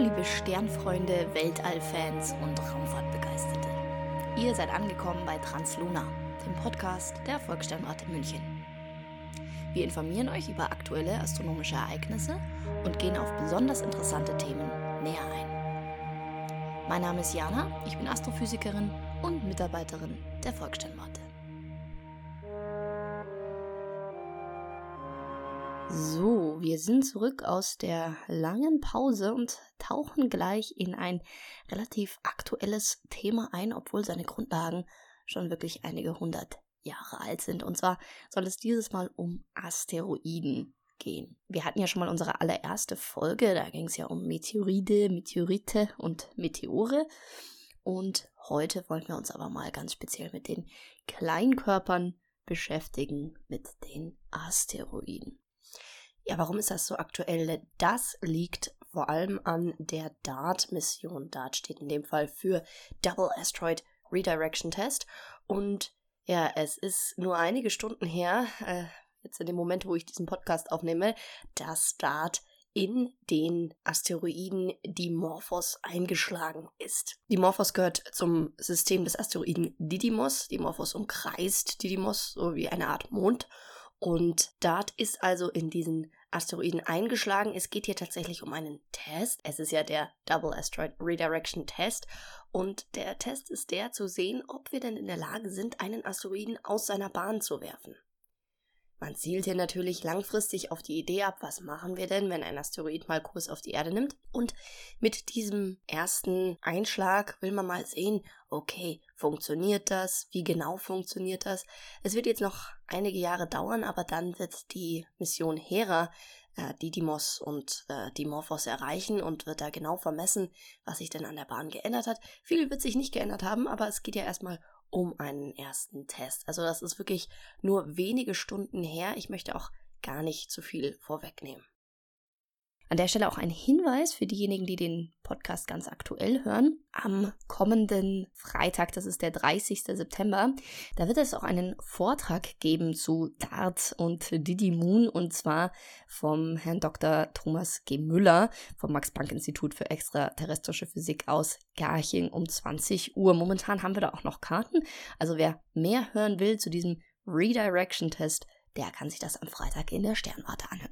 Liebe Sternfreunde, Weltallfans und Raumfahrtbegeisterte. Ihr seid angekommen bei Transluna, dem Podcast der Volkssternwarte München. Wir informieren euch über aktuelle astronomische Ereignisse und gehen auf besonders interessante Themen näher ein. Mein Name ist Jana, ich bin Astrophysikerin und Mitarbeiterin der Volkssternwarte. So, wir sind zurück aus der langen Pause und tauchen gleich in ein relativ aktuelles Thema ein, obwohl seine Grundlagen schon wirklich einige hundert Jahre alt sind. Und zwar soll es dieses Mal um Asteroiden gehen. Wir hatten ja schon mal unsere allererste Folge, da ging es ja um Meteoride, Meteorite und Meteore. Und heute wollen wir uns aber mal ganz speziell mit den Kleinkörpern beschäftigen, mit den Asteroiden. Ja, warum ist das so aktuell? Das liegt vor allem an der DART-Mission. DART steht in dem Fall für Double Asteroid Redirection Test. Und ja, es ist nur einige Stunden her, äh, jetzt in dem Moment, wo ich diesen Podcast aufnehme, dass DART in den Asteroiden Dimorphos eingeschlagen ist. Dimorphos gehört zum System des Asteroiden Didymos. Dimorphos umkreist Didymos so wie eine Art Mond. Und DART ist also in diesen Asteroiden eingeschlagen. Es geht hier tatsächlich um einen Test. Es ist ja der Double Asteroid Redirection Test. Und der Test ist der zu sehen, ob wir denn in der Lage sind, einen Asteroiden aus seiner Bahn zu werfen. Man zielt hier natürlich langfristig auf die Idee ab, was machen wir denn, wenn ein Asteroid mal Kurs auf die Erde nimmt. Und mit diesem ersten Einschlag will man mal sehen, okay, funktioniert das? Wie genau funktioniert das? Es wird jetzt noch einige Jahre dauern, aber dann wird die Mission Hera äh, Didymos und äh, Dimorphos erreichen und wird da genau vermessen, was sich denn an der Bahn geändert hat. Viel wird sich nicht geändert haben, aber es geht ja erstmal um einen ersten Test. Also das ist wirklich nur wenige Stunden her. Ich möchte auch gar nicht zu viel vorwegnehmen. An der Stelle auch ein Hinweis für diejenigen, die den Podcast ganz aktuell hören. Am kommenden Freitag, das ist der 30. September, da wird es auch einen Vortrag geben zu DART und Didi Moon und zwar vom Herrn Dr. Thomas G. Müller vom Max-Planck-Institut für extraterrestrische Physik aus Garching um 20 Uhr. Momentan haben wir da auch noch Karten. Also wer mehr hören will zu diesem Redirection-Test, der kann sich das am Freitag in der Sternwarte anhören.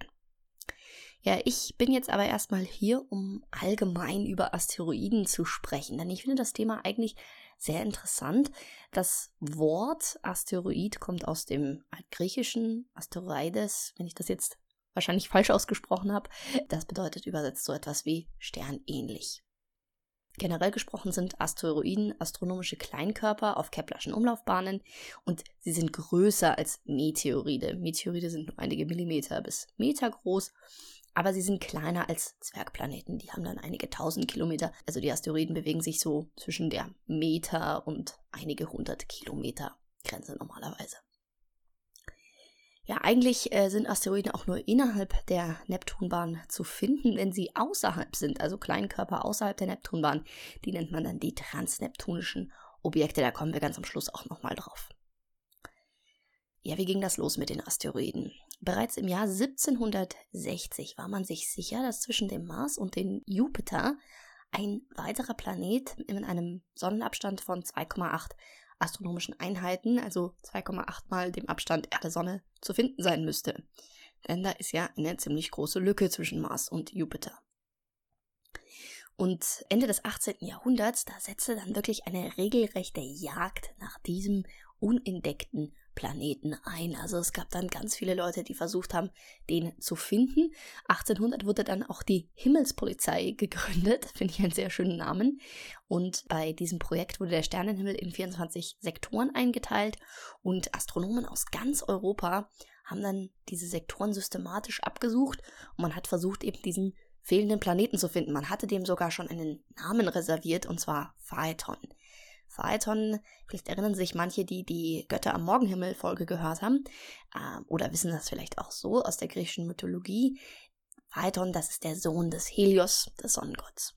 Ja, ich bin jetzt aber erstmal hier, um allgemein über Asteroiden zu sprechen, denn ich finde das Thema eigentlich sehr interessant. Das Wort Asteroid kommt aus dem altgriechischen Asteroides, wenn ich das jetzt wahrscheinlich falsch ausgesprochen habe. Das bedeutet übersetzt so etwas wie sternähnlich. Generell gesprochen sind Asteroiden astronomische Kleinkörper auf Keplerschen Umlaufbahnen und sie sind größer als Meteoride. Meteoride sind nur einige Millimeter bis Meter groß aber sie sind kleiner als Zwergplaneten. Die haben dann einige tausend Kilometer. Also die Asteroiden bewegen sich so zwischen der Meter und einige hundert Kilometer Grenze normalerweise. Ja, eigentlich äh, sind Asteroiden auch nur innerhalb der Neptunbahn zu finden, wenn sie außerhalb sind, also Kleinkörper außerhalb der Neptunbahn. Die nennt man dann die transneptunischen Objekte. Da kommen wir ganz am Schluss auch nochmal drauf. Ja, wie ging das los mit den Asteroiden? Bereits im Jahr 1760 war man sich sicher, dass zwischen dem Mars und dem Jupiter ein weiterer Planet in einem Sonnenabstand von 2,8 astronomischen Einheiten, also 2,8 mal dem Abstand Erde-Sonne, zu finden sein müsste. Denn da ist ja eine ziemlich große Lücke zwischen Mars und Jupiter. Und Ende des 18. Jahrhunderts, da setzte dann wirklich eine regelrechte Jagd nach diesem unentdeckten Planeten ein. Also es gab dann ganz viele Leute, die versucht haben, den zu finden. 1800 wurde dann auch die Himmelspolizei gegründet, finde ich einen sehr schönen Namen. Und bei diesem Projekt wurde der Sternenhimmel in 24 Sektoren eingeteilt und Astronomen aus ganz Europa haben dann diese Sektoren systematisch abgesucht und man hat versucht, eben diesen fehlenden Planeten zu finden. Man hatte dem sogar schon einen Namen reserviert, und zwar Phaeton. Phaeton, vielleicht erinnern sich manche, die die Götter am Morgenhimmel Folge gehört haben, äh, oder wissen das vielleicht auch so aus der griechischen Mythologie. Phaeton, das ist der Sohn des Helios, des Sonnengotts.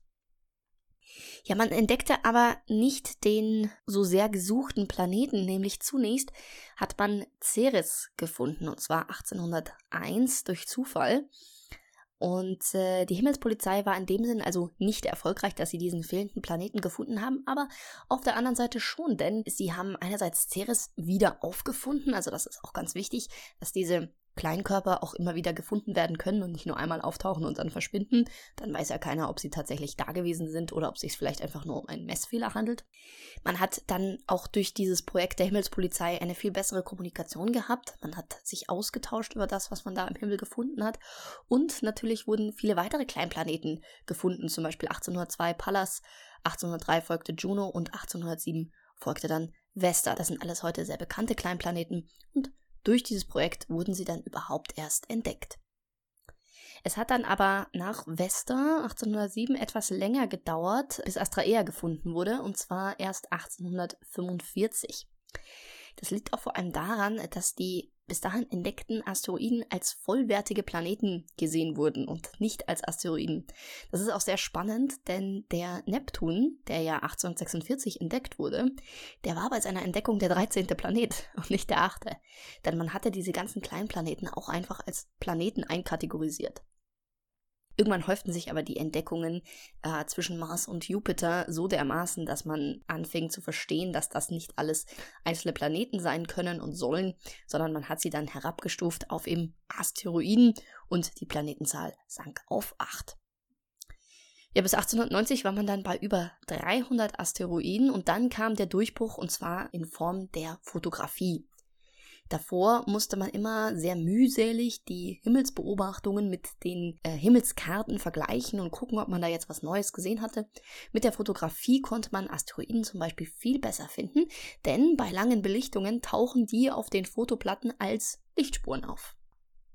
Ja, man entdeckte aber nicht den so sehr gesuchten Planeten, nämlich zunächst hat man Ceres gefunden, und zwar 1801 durch Zufall. Und äh, die Himmelspolizei war in dem Sinn also nicht erfolgreich, dass sie diesen fehlenden Planeten gefunden haben, aber auf der anderen Seite schon, denn sie haben einerseits Ceres wieder aufgefunden, also das ist auch ganz wichtig, dass diese Kleinkörper auch immer wieder gefunden werden können und nicht nur einmal auftauchen und dann verschwinden, dann weiß ja keiner, ob sie tatsächlich da gewesen sind oder ob es sich vielleicht einfach nur um einen Messfehler handelt. Man hat dann auch durch dieses Projekt der Himmelspolizei eine viel bessere Kommunikation gehabt. Man hat sich ausgetauscht über das, was man da im Himmel gefunden hat. Und natürlich wurden viele weitere Kleinplaneten gefunden, zum Beispiel 1802 Pallas, 1803 folgte Juno und 1807 folgte dann Vesta. Das sind alles heute sehr bekannte Kleinplaneten und durch dieses Projekt wurden sie dann überhaupt erst entdeckt. Es hat dann aber nach Vesta 1807 etwas länger gedauert, bis Astraea gefunden wurde, und zwar erst 1845. Das liegt auch vor allem daran, dass die bis dahin entdeckten Asteroiden als vollwertige Planeten gesehen wurden und nicht als Asteroiden. Das ist auch sehr spannend, denn der Neptun, der ja 1846 entdeckt wurde, der war bei seiner Entdeckung der 13. Planet und nicht der 8. Denn man hatte diese ganzen kleinen Planeten auch einfach als Planeten einkategorisiert. Irgendwann häuften sich aber die Entdeckungen äh, zwischen Mars und Jupiter so dermaßen, dass man anfing zu verstehen, dass das nicht alles einzelne Planeten sein können und sollen, sondern man hat sie dann herabgestuft auf eben Asteroiden und die Planetenzahl sank auf acht. Ja, bis 1890 war man dann bei über 300 Asteroiden und dann kam der Durchbruch und zwar in Form der Fotografie. Davor musste man immer sehr mühselig die Himmelsbeobachtungen mit den äh, Himmelskarten vergleichen und gucken, ob man da jetzt was Neues gesehen hatte. Mit der Fotografie konnte man Asteroiden zum Beispiel viel besser finden, denn bei langen Belichtungen tauchen die auf den Fotoplatten als Lichtspuren auf.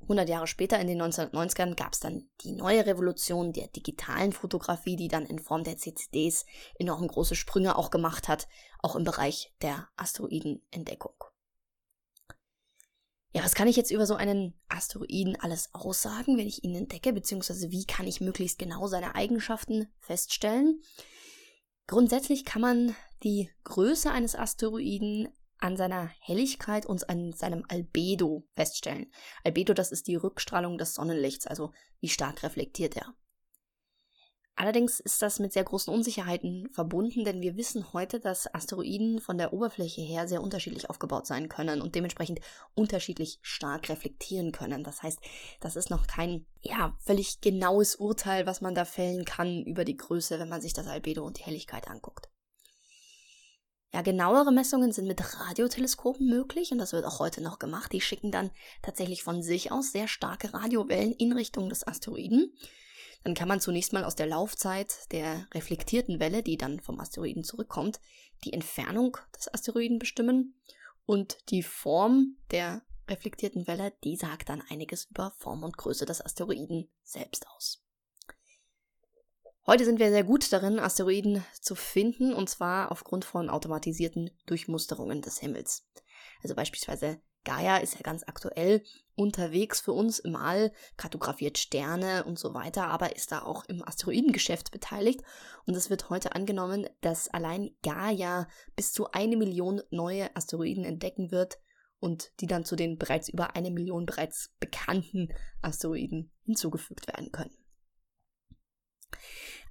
100 Jahre später, in den 1990ern, gab es dann die neue Revolution der digitalen Fotografie, die dann in Form der CCDs enorm große Sprünge auch gemacht hat, auch im Bereich der Asteroidenentdeckung. Ja, was kann ich jetzt über so einen Asteroiden alles aussagen, wenn ich ihn entdecke, beziehungsweise wie kann ich möglichst genau seine Eigenschaften feststellen? Grundsätzlich kann man die Größe eines Asteroiden an seiner Helligkeit und an seinem Albedo feststellen. Albedo, das ist die Rückstrahlung des Sonnenlichts, also wie stark reflektiert er. Allerdings ist das mit sehr großen Unsicherheiten verbunden, denn wir wissen heute, dass Asteroiden von der Oberfläche her sehr unterschiedlich aufgebaut sein können und dementsprechend unterschiedlich stark reflektieren können. Das heißt, das ist noch kein, ja, völlig genaues Urteil, was man da fällen kann über die Größe, wenn man sich das Albedo und die Helligkeit anguckt. Ja, genauere Messungen sind mit Radioteleskopen möglich und das wird auch heute noch gemacht. Die schicken dann tatsächlich von sich aus sehr starke Radiowellen in Richtung des Asteroiden dann kann man zunächst mal aus der Laufzeit der reflektierten Welle, die dann vom Asteroiden zurückkommt, die Entfernung des Asteroiden bestimmen und die Form der reflektierten Welle, die sagt dann einiges über Form und Größe des Asteroiden selbst aus. Heute sind wir sehr gut darin, Asteroiden zu finden, und zwar aufgrund von automatisierten Durchmusterungen des Himmels. Also beispielsweise Gaia ist ja ganz aktuell unterwegs für uns im All, kartografiert Sterne und so weiter, aber ist da auch im Asteroidengeschäft beteiligt. Und es wird heute angenommen, dass allein Gaia bis zu eine Million neue Asteroiden entdecken wird und die dann zu den bereits über eine Million bereits bekannten Asteroiden hinzugefügt werden können.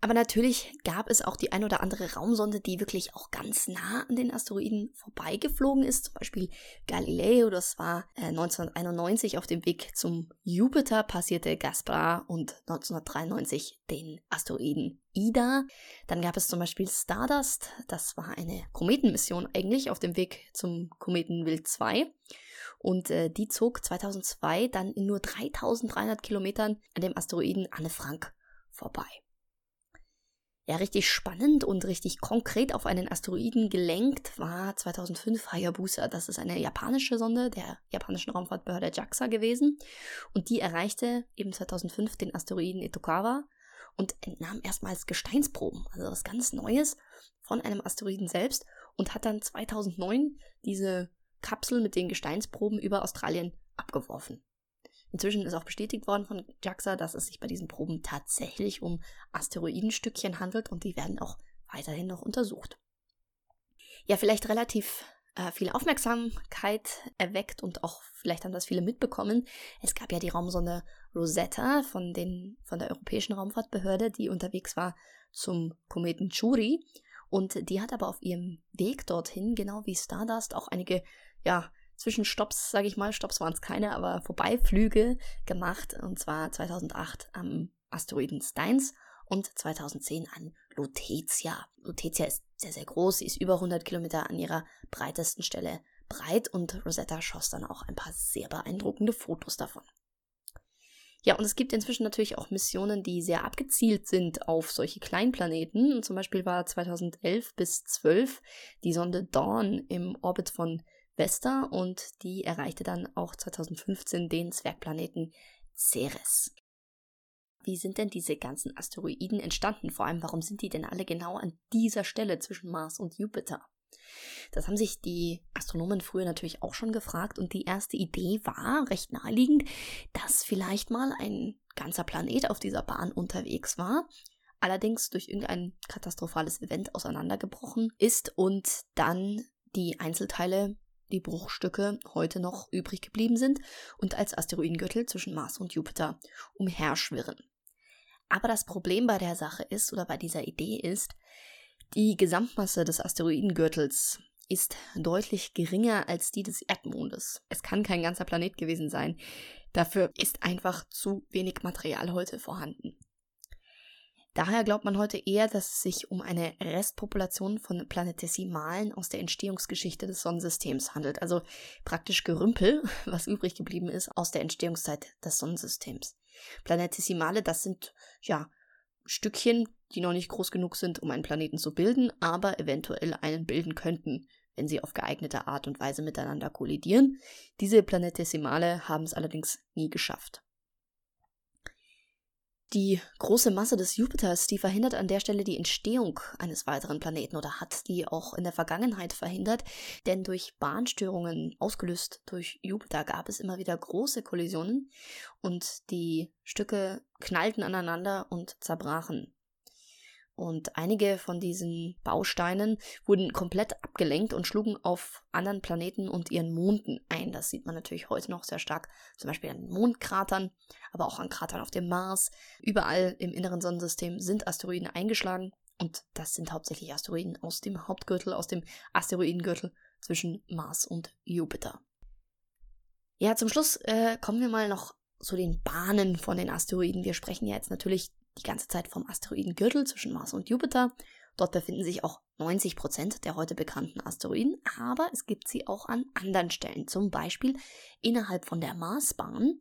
Aber natürlich gab es auch die ein oder andere Raumsonde, die wirklich auch ganz nah an den Asteroiden vorbeigeflogen ist. Zum Beispiel Galileo, das war äh, 1991 auf dem Weg zum Jupiter, passierte Gaspar und 1993 den Asteroiden Ida. Dann gab es zum Beispiel Stardust, das war eine Kometenmission eigentlich auf dem Weg zum Kometen Wild 2. Und äh, die zog 2002 dann in nur 3300 Kilometern an dem Asteroiden Anne Frank vorbei ja, richtig spannend und richtig konkret auf einen Asteroiden gelenkt war 2005 Hayabusa. Das ist eine japanische Sonde der japanischen Raumfahrtbehörde JAXA gewesen. Und die erreichte eben 2005 den Asteroiden Itokawa und entnahm erstmals Gesteinsproben, also was ganz Neues von einem Asteroiden selbst und hat dann 2009 diese Kapsel mit den Gesteinsproben über Australien abgeworfen. Inzwischen ist auch bestätigt worden von JAXA, dass es sich bei diesen Proben tatsächlich um Asteroidenstückchen handelt und die werden auch weiterhin noch untersucht. Ja, vielleicht relativ äh, viel Aufmerksamkeit erweckt und auch vielleicht haben das viele mitbekommen. Es gab ja die Raumsonde Rosetta von, den, von der Europäischen Raumfahrtbehörde, die unterwegs war zum Kometen Churi. Und die hat aber auf ihrem Weg dorthin, genau wie Stardust, auch einige, ja, Zwischenstopps, sage ich mal, Stopps waren es keine, aber Vorbeiflüge gemacht. Und zwar 2008 am Asteroiden Steins und 2010 an Lutetia. Lutetia ist sehr, sehr groß, sie ist über 100 Kilometer an ihrer breitesten Stelle breit und Rosetta schoss dann auch ein paar sehr beeindruckende Fotos davon. Ja, und es gibt inzwischen natürlich auch Missionen, die sehr abgezielt sind auf solche Kleinplaneten. Zum Beispiel war 2011 bis 12 die Sonde Dawn im Orbit von Vesta und die erreichte dann auch 2015 den Zwergplaneten Ceres. Wie sind denn diese ganzen Asteroiden entstanden? Vor allem, warum sind die denn alle genau an dieser Stelle zwischen Mars und Jupiter? Das haben sich die Astronomen früher natürlich auch schon gefragt und die erste Idee war recht naheliegend, dass vielleicht mal ein ganzer Planet auf dieser Bahn unterwegs war, allerdings durch irgendein katastrophales Event auseinandergebrochen ist und dann die Einzelteile, die Bruchstücke heute noch übrig geblieben sind und als Asteroidengürtel zwischen Mars und Jupiter umherschwirren. Aber das Problem bei der Sache ist oder bei dieser Idee ist, die Gesamtmasse des Asteroidengürtels ist deutlich geringer als die des Erdmondes. Es kann kein ganzer Planet gewesen sein. Dafür ist einfach zu wenig Material heute vorhanden. Daher glaubt man heute eher, dass es sich um eine Restpopulation von Planetesimalen aus der Entstehungsgeschichte des Sonnensystems handelt, also praktisch Gerümpel, was übrig geblieben ist aus der Entstehungszeit des Sonnensystems. Planetesimale, das sind ja Stückchen, die noch nicht groß genug sind, um einen Planeten zu bilden, aber eventuell einen bilden könnten, wenn sie auf geeignete Art und Weise miteinander kollidieren. Diese Planetesimale haben es allerdings nie geschafft. Die große Masse des Jupiters, die verhindert an der Stelle die Entstehung eines weiteren Planeten oder hat die auch in der Vergangenheit verhindert, denn durch Bahnstörungen ausgelöst durch Jupiter gab es immer wieder große Kollisionen und die Stücke knallten aneinander und zerbrachen. Und einige von diesen Bausteinen wurden komplett abgelenkt und schlugen auf anderen Planeten und ihren Monden ein. Das sieht man natürlich heute noch sehr stark, zum Beispiel an Mondkratern, aber auch an Kratern auf dem Mars. Überall im inneren Sonnensystem sind Asteroiden eingeschlagen und das sind hauptsächlich Asteroiden aus dem Hauptgürtel, aus dem Asteroidengürtel zwischen Mars und Jupiter. Ja, zum Schluss äh, kommen wir mal noch zu den Bahnen von den Asteroiden. Wir sprechen ja jetzt natürlich die ganze Zeit vom Asteroidengürtel zwischen Mars und Jupiter. Dort befinden sich auch 90 Prozent der heute bekannten Asteroiden, aber es gibt sie auch an anderen Stellen. Zum Beispiel innerhalb von der Marsbahn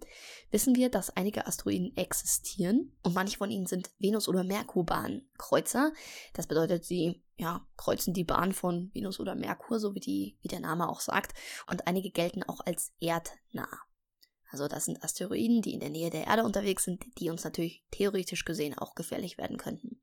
wissen wir, dass einige Asteroiden existieren und manche von ihnen sind Venus- oder Merkurbahn-Kreuzer. Das bedeutet, sie ja, kreuzen die Bahn von Venus oder Merkur, so wie, die, wie der Name auch sagt, und einige gelten auch als erdnah. Also das sind Asteroiden, die in der Nähe der Erde unterwegs sind, die uns natürlich theoretisch gesehen auch gefährlich werden könnten.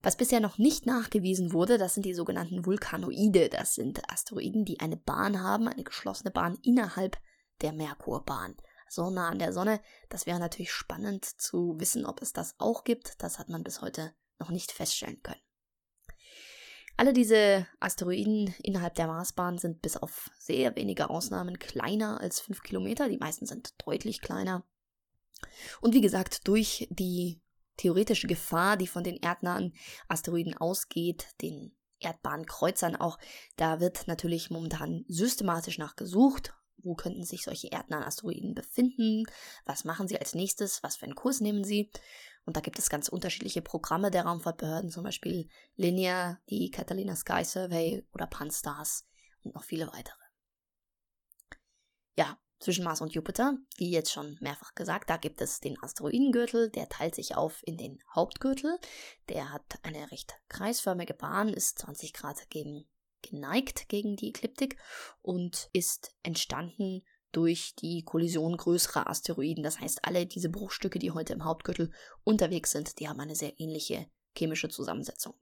Was bisher noch nicht nachgewiesen wurde, das sind die sogenannten Vulkanoide. Das sind Asteroiden, die eine Bahn haben, eine geschlossene Bahn innerhalb der Merkurbahn. So nah an der Sonne, das wäre natürlich spannend zu wissen, ob es das auch gibt. Das hat man bis heute noch nicht feststellen können. Alle diese Asteroiden innerhalb der Marsbahn sind bis auf sehr wenige Ausnahmen kleiner als 5 Kilometer. Die meisten sind deutlich kleiner. Und wie gesagt, durch die theoretische Gefahr, die von den erdnahen Asteroiden ausgeht, den Erdbahnkreuzern auch, da wird natürlich momentan systematisch nachgesucht. Wo könnten sich solche erdnahen Asteroiden befinden? Was machen sie als nächstes? Was für einen Kurs nehmen sie? Und da gibt es ganz unterschiedliche Programme der Raumfahrtbehörden, zum Beispiel Linear, die Catalina Sky Survey oder Pan-STARRS und noch viele weitere. Ja, zwischen Mars und Jupiter, wie jetzt schon mehrfach gesagt, da gibt es den Asteroidengürtel, der teilt sich auf in den Hauptgürtel. Der hat eine recht kreisförmige Bahn, ist 20 Grad gegen, geneigt gegen die Ekliptik und ist entstanden durch die Kollision größerer Asteroiden. Das heißt, alle diese Bruchstücke, die heute im Hauptgürtel unterwegs sind, die haben eine sehr ähnliche chemische Zusammensetzung.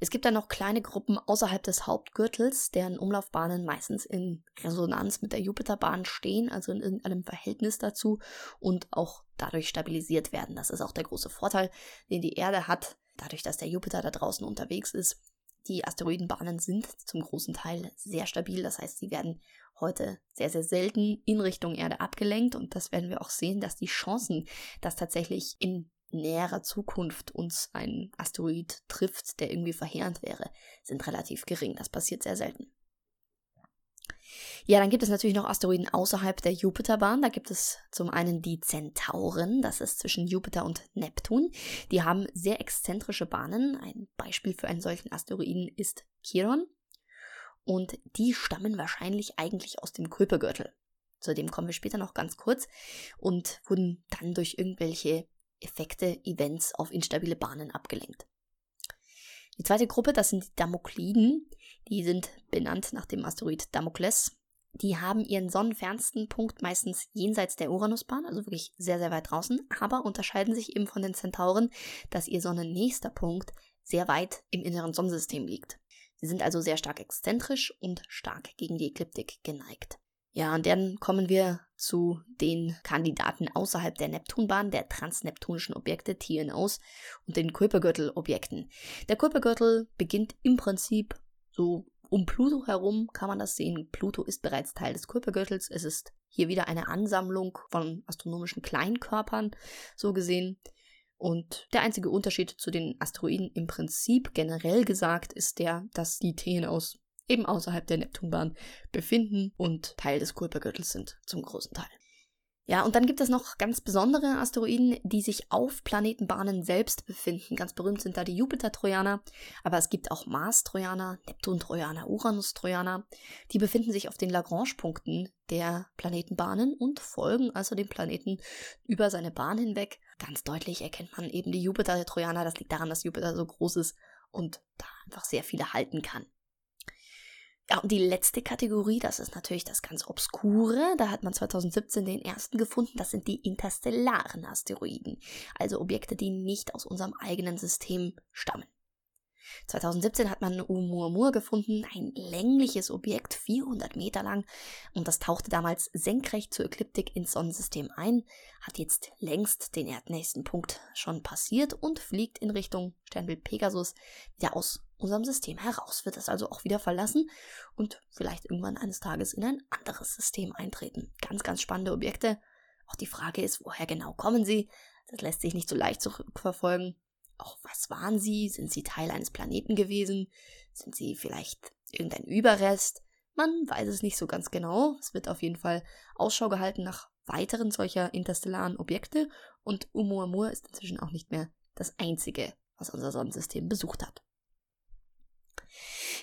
Es gibt dann noch kleine Gruppen außerhalb des Hauptgürtels, deren Umlaufbahnen meistens in Resonanz mit der Jupiterbahn stehen, also in irgendeinem Verhältnis dazu und auch dadurch stabilisiert werden. Das ist auch der große Vorteil, den die Erde hat, dadurch, dass der Jupiter da draußen unterwegs ist. Die Asteroidenbahnen sind zum großen Teil sehr stabil, das heißt, sie werden heute sehr, sehr selten in Richtung Erde abgelenkt und das werden wir auch sehen, dass die Chancen, dass tatsächlich in näherer Zukunft uns ein Asteroid trifft, der irgendwie verheerend wäre, sind relativ gering. Das passiert sehr selten. Ja, dann gibt es natürlich noch Asteroiden außerhalb der Jupiterbahn. Da gibt es zum einen die Zentauren, das ist zwischen Jupiter und Neptun. Die haben sehr exzentrische Bahnen. Ein Beispiel für einen solchen Asteroiden ist Chiron. Und die stammen wahrscheinlich eigentlich aus dem Kuipergürtel. Zu dem kommen wir später noch ganz kurz und wurden dann durch irgendwelche Effekte, Events auf instabile Bahnen abgelenkt. Die zweite Gruppe, das sind die Damokliden. Die sind benannt nach dem Asteroid Damokles. Die haben ihren sonnenfernsten Punkt meistens jenseits der Uranusbahn, also wirklich sehr, sehr weit draußen, aber unterscheiden sich eben von den Zentauren, dass ihr sonnennächster Punkt sehr weit im inneren Sonnensystem liegt. Sie sind also sehr stark exzentrisch und stark gegen die Ekliptik geneigt. Ja, und dann kommen wir zu den Kandidaten außerhalb der Neptunbahn, der transneptunischen Objekte TNOs und den Kuipergürtel-Objekten. Der Kuipergürtel beginnt im Prinzip so um Pluto herum, kann man das sehen. Pluto ist bereits Teil des Kuipergürtels. Es ist hier wieder eine Ansammlung von astronomischen Kleinkörpern, so gesehen. Und der einzige Unterschied zu den Asteroiden im Prinzip generell gesagt ist der, dass die TNOs eben außerhalb der Neptunbahn befinden und Teil des Kuipergürtels sind, zum großen Teil. Ja, und dann gibt es noch ganz besondere Asteroiden, die sich auf Planetenbahnen selbst befinden. Ganz berühmt sind da die Jupiter-Trojaner, aber es gibt auch Mars-Trojaner, Neptun-Trojaner, Uranus-Trojaner. Die befinden sich auf den Lagrange-Punkten der Planetenbahnen und folgen also dem Planeten über seine Bahn hinweg. Ganz deutlich erkennt man eben die Jupiter-Trojaner. Das liegt daran, dass Jupiter so groß ist und da einfach sehr viele halten kann. Die letzte Kategorie, das ist natürlich das ganz Obskure. Da hat man 2017 den ersten gefunden. Das sind die interstellaren Asteroiden. Also Objekte, die nicht aus unserem eigenen System stammen. 2017 hat man Oumuamua gefunden, ein längliches Objekt, 400 Meter lang, und das tauchte damals senkrecht zur Ekliptik ins Sonnensystem ein, hat jetzt längst den erdnächsten Punkt schon passiert und fliegt in Richtung Sternbild Pegasus wieder aus unserem System heraus, wird es also auch wieder verlassen und vielleicht irgendwann eines Tages in ein anderes System eintreten. Ganz, ganz spannende Objekte. Auch die Frage ist, woher genau kommen sie? Das lässt sich nicht so leicht zurückverfolgen auch was waren sie? Sind sie Teil eines Planeten gewesen? Sind sie vielleicht irgendein Überrest? Man weiß es nicht so ganz genau. Es wird auf jeden Fall Ausschau gehalten nach weiteren solcher interstellaren Objekte und Oumuamua ist inzwischen auch nicht mehr das einzige, was unser Sonnensystem besucht hat.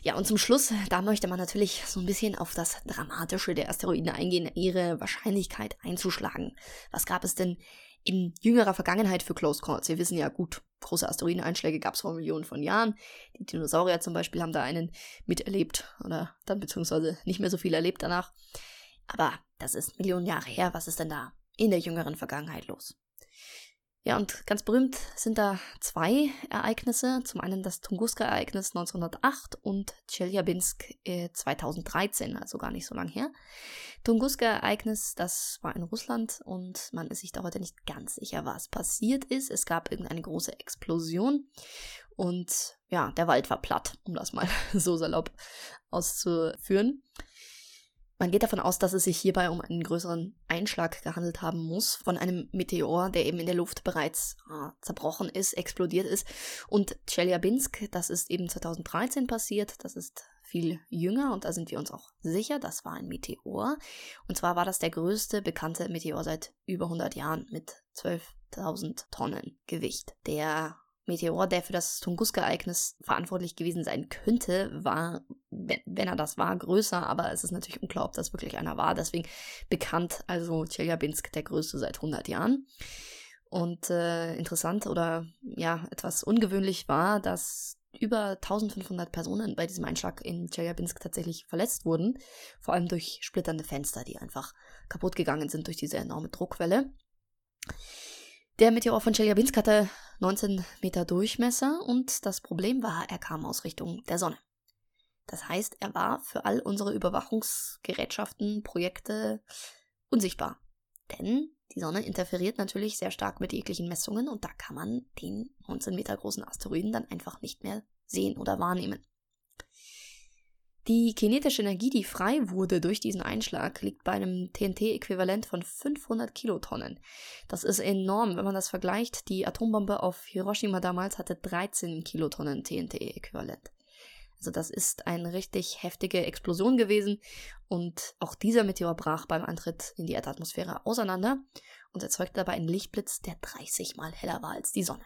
Ja, und zum Schluss, da möchte man natürlich so ein bisschen auf das Dramatische der Asteroiden eingehen, ihre Wahrscheinlichkeit einzuschlagen. Was gab es denn in jüngerer Vergangenheit für Close Calls. Wir wissen ja gut, große Asteroideneinschläge gab es vor Millionen von Jahren. Die Dinosaurier zum Beispiel haben da einen miterlebt oder dann beziehungsweise nicht mehr so viel erlebt danach. Aber das ist Millionen Jahre her. Was ist denn da in der jüngeren Vergangenheit los? Ja, und ganz berühmt sind da zwei Ereignisse. Zum einen das Tunguska-Ereignis 1908 und Chelyabinsk 2013, also gar nicht so lang her. Tunguska-Ereignis, das war in Russland und man ist sich da heute nicht ganz sicher, was passiert ist. Es gab irgendeine große Explosion und ja, der Wald war platt, um das mal so salopp auszuführen. Man geht davon aus, dass es sich hierbei um einen größeren Einschlag gehandelt haben muss von einem Meteor, der eben in der Luft bereits äh, zerbrochen ist, explodiert ist. Und Chelyabinsk, das ist eben 2013 passiert, das ist viel jünger und da sind wir uns auch sicher, das war ein Meteor. Und zwar war das der größte bekannte Meteor seit über 100 Jahren mit 12.000 Tonnen Gewicht. Der Meteor, der für das Tunguska-Ereignis verantwortlich gewesen sein könnte, war, wenn er das war, größer, aber es ist natürlich unklar, ob das wirklich einer war. Deswegen bekannt, also Chelyabinsk, der größte seit 100 Jahren. Und äh, interessant oder ja, etwas ungewöhnlich war, dass über 1500 Personen bei diesem Einschlag in Chelyabinsk tatsächlich verletzt wurden, vor allem durch splitternde Fenster, die einfach kaputt gegangen sind durch diese enorme Druckwelle. Der Meteor von Chelyabinsk hatte 19 Meter Durchmesser und das Problem war, er kam aus Richtung der Sonne. Das heißt, er war für all unsere Überwachungsgerätschaften, Projekte unsichtbar. Denn die Sonne interferiert natürlich sehr stark mit jeglichen Messungen und da kann man den 19 Meter großen Asteroiden dann einfach nicht mehr sehen oder wahrnehmen. Die kinetische Energie, die frei wurde durch diesen Einschlag, liegt bei einem TNT-Äquivalent von 500 Kilotonnen. Das ist enorm, wenn man das vergleicht. Die Atombombe auf Hiroshima damals hatte 13 Kilotonnen TNT-Äquivalent. Also das ist eine richtig heftige Explosion gewesen und auch dieser Meteor brach beim Antritt in die Erdatmosphäre auseinander und erzeugte dabei einen Lichtblitz, der 30 mal heller war als die Sonne.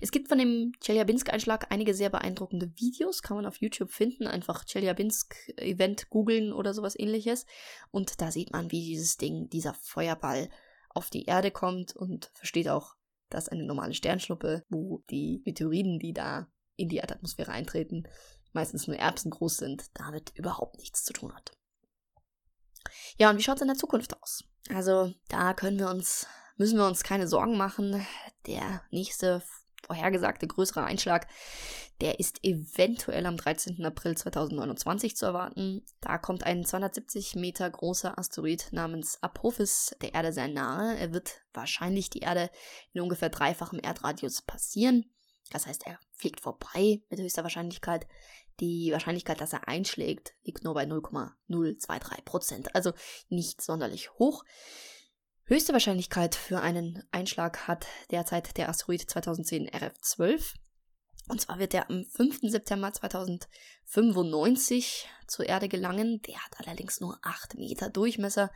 Es gibt von dem Chelyabinsk-Einschlag einige sehr beeindruckende Videos, kann man auf YouTube finden. Einfach Chelyabinsk-Event googeln oder sowas ähnliches. Und da sieht man, wie dieses Ding, dieser Feuerball auf die Erde kommt und versteht auch, dass eine normale Sternschnuppe, wo die Meteoriden, die da in die Erdatmosphäre eintreten, meistens nur Erbsen groß sind, damit überhaupt nichts zu tun hat. Ja, und wie schaut es in der Zukunft aus? Also, da können wir uns, müssen wir uns keine Sorgen machen. Der nächste vorhergesagte größere Einschlag, der ist eventuell am 13. April 2029 zu erwarten. Da kommt ein 270 Meter großer Asteroid namens Apophis der Erde sehr nahe. Er wird wahrscheinlich die Erde in ungefähr dreifachem Erdradius passieren. Das heißt, er fliegt vorbei mit höchster Wahrscheinlichkeit. Die Wahrscheinlichkeit, dass er einschlägt, liegt nur bei 0,023 Prozent, also nicht sonderlich hoch. Höchste Wahrscheinlichkeit für einen Einschlag hat derzeit der Asteroid 2010 RF12. Und zwar wird er am 5. September 2095 zur Erde gelangen. Der hat allerdings nur 8 Meter Durchmesser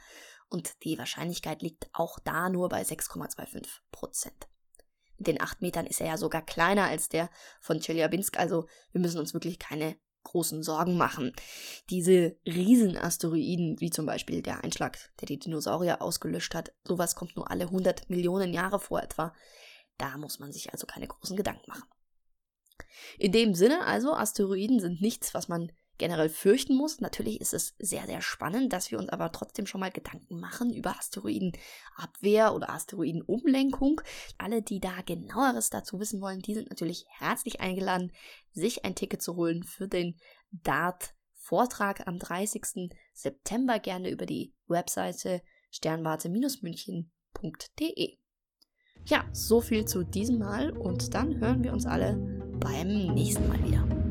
und die Wahrscheinlichkeit liegt auch da nur bei 6,25 Prozent. Mit den 8 Metern ist er ja sogar kleiner als der von Chelyabinsk, also wir müssen uns wirklich keine großen Sorgen machen. Diese Riesenasteroiden, wie zum Beispiel der Einschlag, der die Dinosaurier ausgelöscht hat, sowas kommt nur alle 100 Millionen Jahre vor etwa. Da muss man sich also keine großen Gedanken machen. In dem Sinne also, Asteroiden sind nichts, was man generell fürchten muss. Natürlich ist es sehr, sehr spannend, dass wir uns aber trotzdem schon mal Gedanken machen über Asteroidenabwehr oder Asteroidenumlenkung. Alle, die da genaueres dazu wissen wollen, die sind natürlich herzlich eingeladen, sich ein Ticket zu holen für den DART Vortrag am 30. September gerne über die Webseite sternwarte-münchen.de. Ja, so viel zu diesem Mal und dann hören wir uns alle beim nächsten Mal wieder.